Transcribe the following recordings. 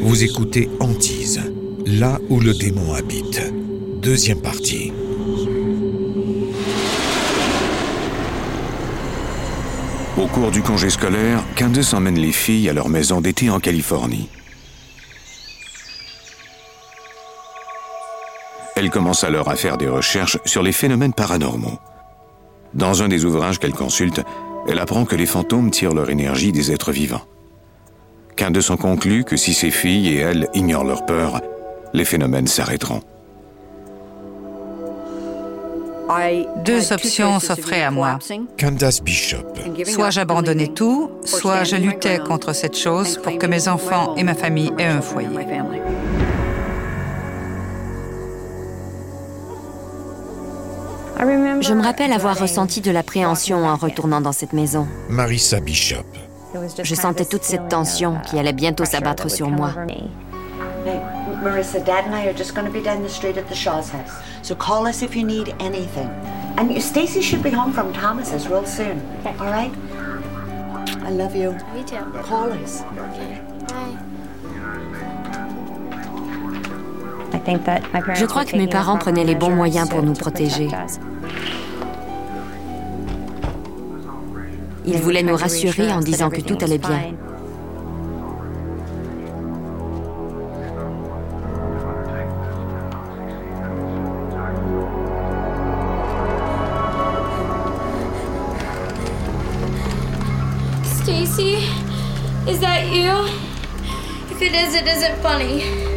Vous écoutez Antise, là où le démon habite. Deuxième partie. Au cours du congé scolaire, Candace emmène les filles à leur maison d'été en Californie. Elle commence alors à faire des recherches sur les phénomènes paranormaux. Dans un des ouvrages qu'elle consulte, elle apprend que les fantômes tirent leur énergie des êtres vivants. Candace en conclut que si ses filles et elle ignorent leur peur, les phénomènes s'arrêteront. Deux options s'offraient à moi. Candace Bishop. Soit j'abandonnais tout, soit je luttais contre cette chose pour que mes enfants et ma famille aient un foyer. Je me rappelle avoir ressenti de l'appréhension en retournant dans cette maison. Marissa Bishop. Je sentais toute cette tension qui allait bientôt s'abattre sur moi. Marissa, Dad and I are just going to be down the street at the Shaw's house. So call us if you need anything. And Stacy should be home from Thomas's real soon. All right? I love you. Me too. Call us. Je crois que mes parents prenaient les bons moyens pour nous protéger. Ils voulaient nous rassurer en disant que tout allait bien. Stacy, is that you? If it is, it isn't funny.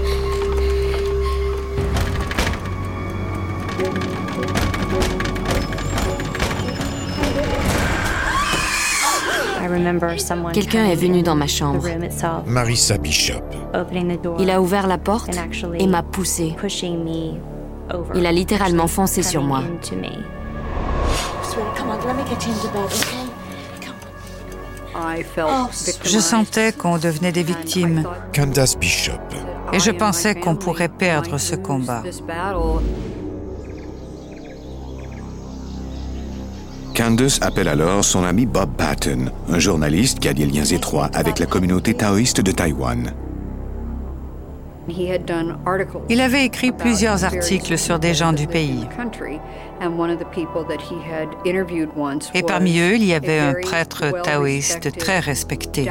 Quelqu'un est venu dans ma chambre. Marissa Bishop. Il a ouvert la porte et m'a poussé. Il a littéralement foncé sur moi. Okay? Je sentais qu'on devenait des victimes Candace Bishop. et je pensais qu'on pourrait perdre ce combat. Candace appelle alors son ami Bob Patton, un journaliste qui a des liens étroits avec la communauté taoïste de Taïwan. Il avait écrit plusieurs articles sur des gens du pays. Et parmi eux, il y avait un prêtre taoïste très respecté.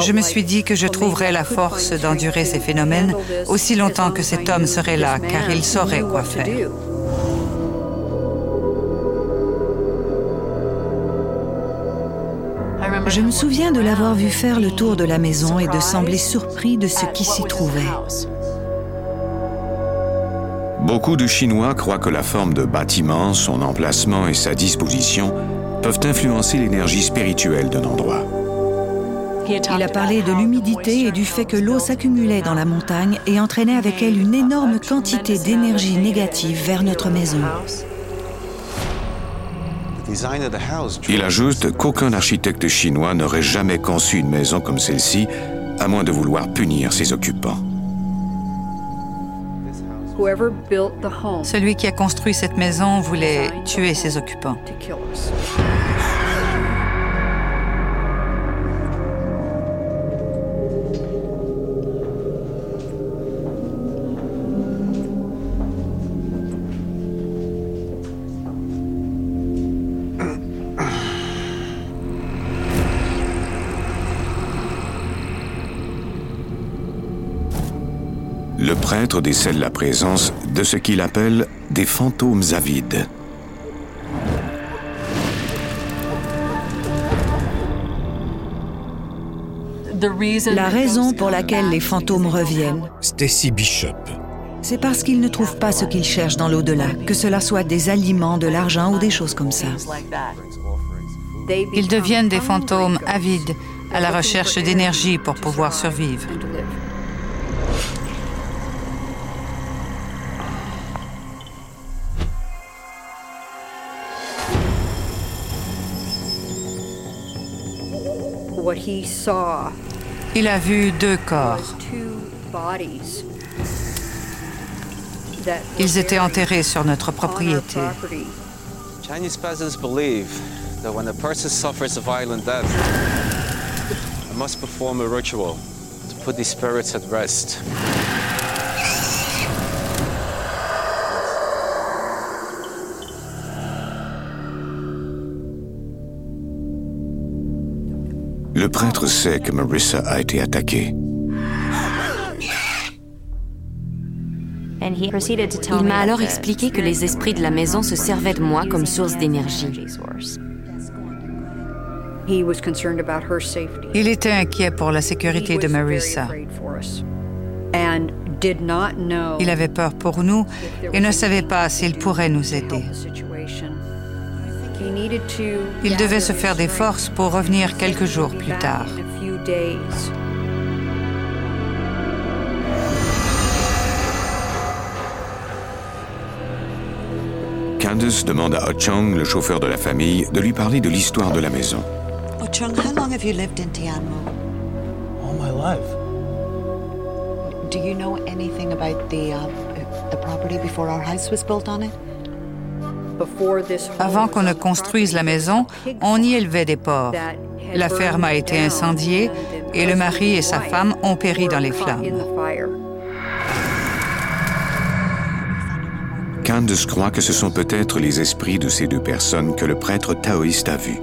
Je me suis dit que je trouverais la force d'endurer ces phénomènes aussi longtemps que cet homme serait là, car il saurait quoi faire. Je me souviens de l'avoir vu faire le tour de la maison et de sembler surpris de ce qui s'y trouvait. Beaucoup de Chinois croient que la forme de bâtiment, son emplacement et sa disposition peuvent influencer l'énergie spirituelle d'un endroit. Il a parlé de l'humidité et du fait que l'eau s'accumulait dans la montagne et entraînait avec elle une énorme quantité d'énergie négative vers notre maison. Il ajoute qu'aucun architecte chinois n'aurait jamais conçu une maison comme celle-ci, à moins de vouloir punir ses occupants. Celui qui a construit cette maison voulait tuer ses occupants. Le prêtre décèle la présence de ce qu'il appelle des fantômes avides. La raison pour laquelle les fantômes reviennent, Stacy Bishop. c'est parce qu'ils ne trouvent pas ce qu'ils cherchent dans l'au-delà, que cela soit des aliments, de l'argent ou des choses comme ça. Ils deviennent des fantômes avides, à la recherche d'énergie pour pouvoir survivre. Il a vu deux corps. Ils étaient enterrés sur notre propriété. Chinese peasants believe that when a person suffers a violent death, must perform a ritual to put these spirits at rest. Le prêtre sait que Marissa a été attaquée. Il m'a alors expliqué que les esprits de la maison se servaient de moi comme source d'énergie. Il était inquiet pour la sécurité de Marissa. Il avait peur pour nous et ne savait pas s'il pourrait nous aider. Il devait se faire des forces pour revenir quelques jours plus tard. Candace demande à Ho-Chang, le chauffeur de la famille, de lui parler de l'histoire de la maison. Ho-Chang, how long have you lived in Tianmu? All my life. Do you know anything about the, uh, the property before our house was built on it? Avant qu'on ne construise la maison, on y élevait des porcs. La ferme a été incendiée et le mari et sa femme ont péri dans les flammes. Candace croit que ce sont peut-être les esprits de ces deux personnes que le prêtre taoïste a vus.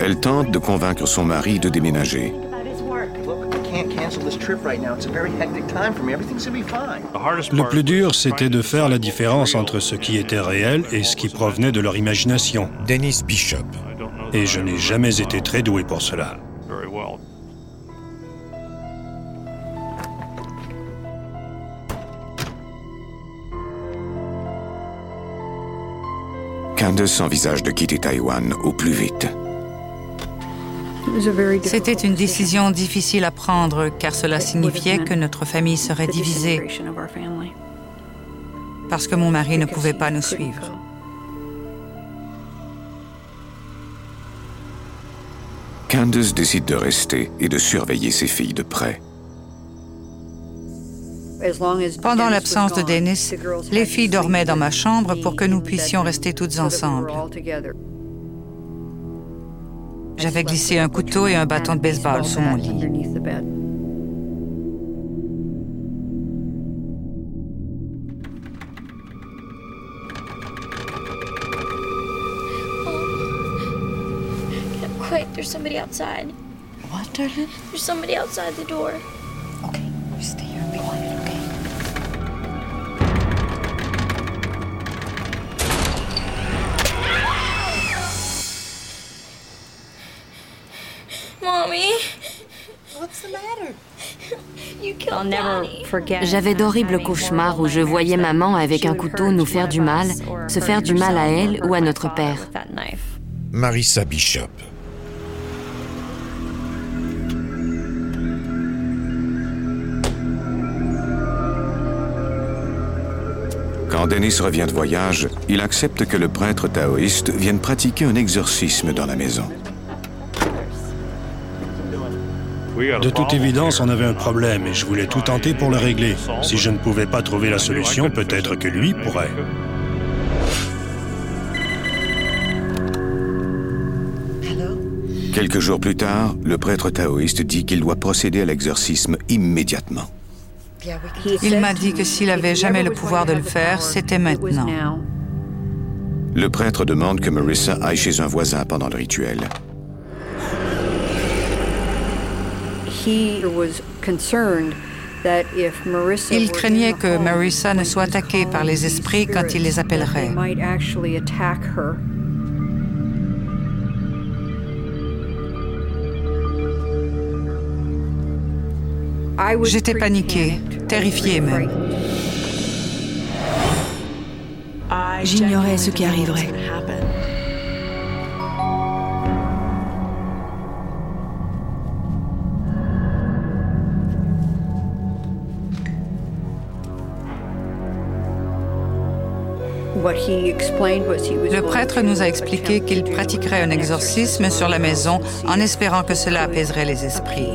Elle tente de convaincre son mari de déménager. Le plus dur, c'était de faire la différence entre ce qui était réel et ce qui provenait de leur imagination. Dennis Bishop. Et je n'ai jamais été très doué pour cela. Candace envisage de quitter Taïwan au plus vite. C'était une décision difficile à prendre car cela signifiait que notre famille serait divisée parce que mon mari ne pouvait pas nous suivre. Candace décide de rester et de surveiller ses filles de près. Pendant l'absence de Dennis, les filles dormaient dans ma chambre pour que nous puissions rester toutes ensemble. J'avais glissé un couteau et un bâton de baseball sous mon lit. Quick, there's somebody outside. What, darling? There's somebody outside the door. J'avais d'horribles cauchemars où je voyais maman avec un couteau nous faire du mal, se faire du mal à elle ou à notre père. Marissa Bishop. Quand Dennis revient de voyage, il accepte que le prêtre taoïste vienne pratiquer un exorcisme dans la maison. De toute évidence, on avait un problème et je voulais tout tenter pour le régler. Si je ne pouvais pas trouver la solution, peut-être que lui pourrait. Quelques jours plus tard, le prêtre taoïste dit qu'il doit procéder à l'exorcisme immédiatement. Il m'a dit que s'il avait jamais le pouvoir de le faire, c'était maintenant. Le prêtre demande que Marissa aille chez un voisin pendant le rituel. Il craignait que Marissa ne soit attaquée par les esprits quand il les appellerait. J'étais paniquée, terrifiée même. J'ignorais ce qui arriverait. Le prêtre nous a expliqué qu'il pratiquerait un exorcisme sur la maison en espérant que cela apaiserait les esprits.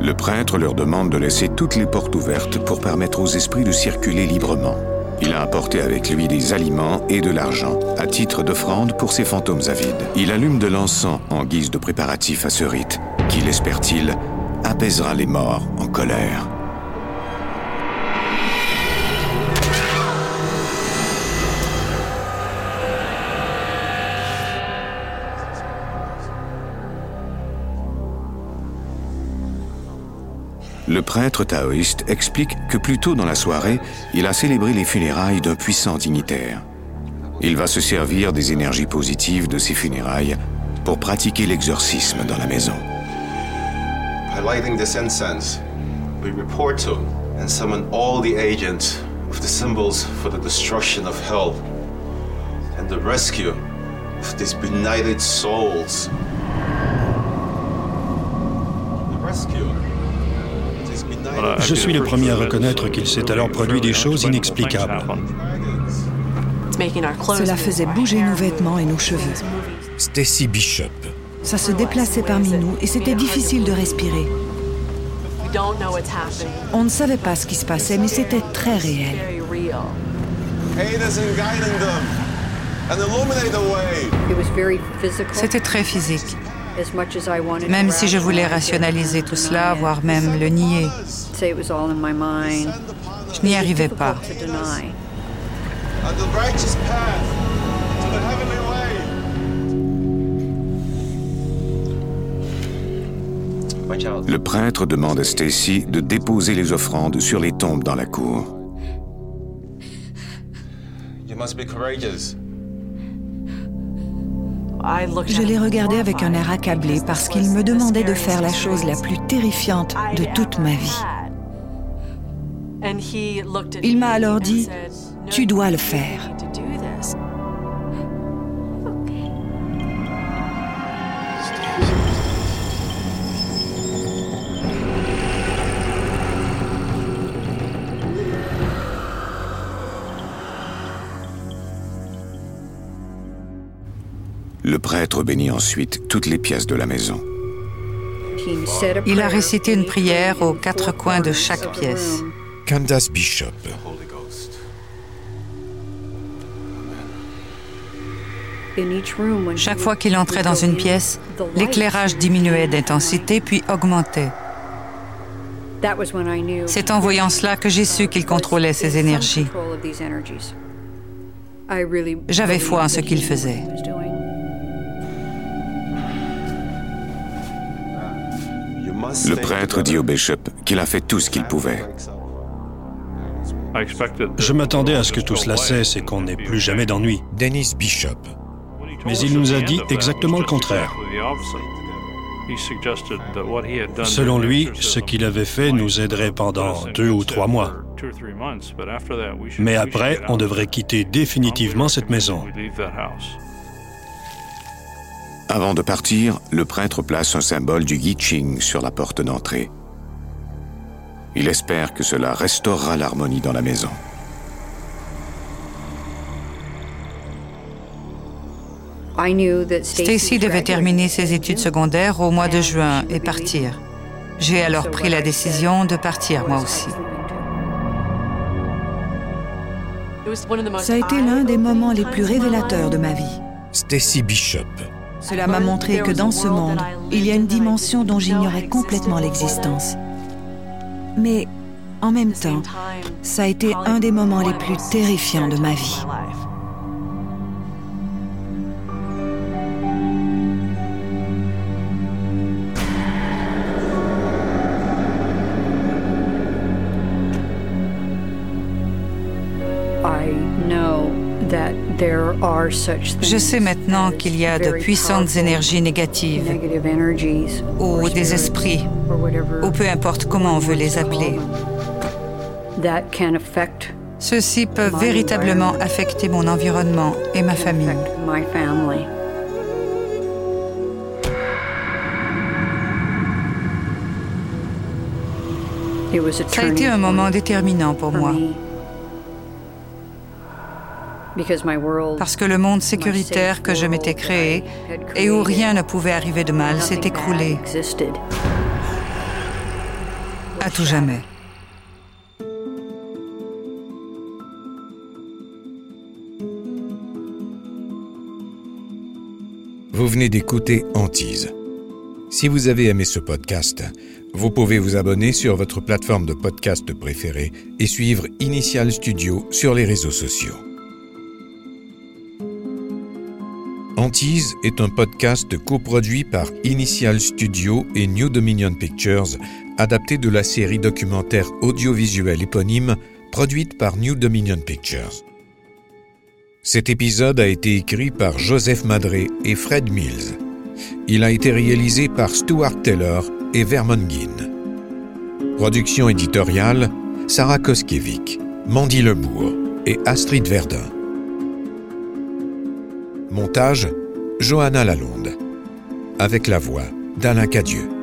Le prêtre leur demande de laisser toutes les portes ouvertes pour permettre aux esprits de circuler librement. Il a apporté avec lui des aliments et de l'argent, à titre d'offrande pour ses fantômes avides. Il allume de l'encens en guise de préparatif à ce rite, qui, l'espère-t-il, apaisera les morts en colère. Le prêtre taoïste explique que plus tôt dans la soirée, il a célébré les funérailles d'un puissant dignitaire. Il va se servir des énergies positives de ces funérailles pour pratiquer l'exorcisme dans la maison. By lighting this incense, we report to and summon all the agents of the symbols for the destruction of hell and the rescue of these benighted souls. The rescue je suis le premier à reconnaître qu'il s'est alors produit des choses inexplicables. Cela faisait bouger nos vêtements et nos cheveux. Stacy Bishop. Ça se déplaçait parmi nous et c'était difficile de respirer. On ne savait pas ce qui se passait, mais c'était très réel. C'était très physique. Même si je voulais rationaliser tout cela, voire même le nier, je n'y arrivais pas. Le prêtre demande à Stacy de déposer les offrandes sur les tombes dans la cour. Je l'ai regardé avec un air accablé parce qu'il me demandait de faire la chose la plus terrifiante de toute ma vie. Il m'a alors dit, tu dois le faire. Le prêtre bénit ensuite toutes les pièces de la maison. Il a récité une prière aux quatre coins de chaque pièce. Candace Bishop. Chaque fois qu'il entrait dans une pièce, l'éclairage diminuait d'intensité puis augmentait. C'est en voyant cela que j'ai su qu'il contrôlait ses énergies. J'avais foi en ce qu'il faisait. Le prêtre dit au bishop qu'il a fait tout ce qu'il pouvait. Je m'attendais à ce que tout cela cesse et qu'on n'ait plus jamais d'ennui. Dennis Bishop. Mais il nous a dit exactement le contraire. Selon lui, ce qu'il avait fait nous aiderait pendant deux ou trois mois. Mais après, on devrait quitter définitivement cette maison. Avant de partir, le prêtre place un symbole du Yi Ching sur la porte d'entrée. Il espère que cela restaurera l'harmonie dans la maison. Stacy devait terminer ses études secondaires au mois de juin et partir. J'ai alors pris la décision de partir moi aussi. Ça a été l'un des moments les plus révélateurs de ma vie. Stacy Bishop. Cela m'a montré que dans ce monde, il y a une dimension dont j'ignorais complètement l'existence. Mais en même temps, ça a été un des moments les plus terrifiants de ma vie. Je sais maintenant qu'il y a de puissantes énergies négatives ou des esprits, ou peu importe comment on veut les appeler. Ceux-ci peuvent véritablement affecter mon environnement et ma famille. Ça a été un moment déterminant pour moi. Parce que le monde sécuritaire que je m'étais créé et où rien ne pouvait arriver de mal s'est écroulé. À tout jamais. Vous venez d'écouter Antise. Si vous avez aimé ce podcast, vous pouvez vous abonner sur votre plateforme de podcast préférée et suivre Initial Studio sur les réseaux sociaux. Antise est un podcast coproduit par Initial Studio et New Dominion Pictures, adapté de la série documentaire audiovisuelle éponyme produite par New Dominion Pictures. Cet épisode a été écrit par Joseph Madré et Fred Mills. Il a été réalisé par Stuart Taylor et Vermon Guin. Production éditoriale Sarah Koskiewicz, Mandy Lebourg et Astrid Verdun. Montage Johanna Lalonde. Avec la voix d'Alain Cadieux.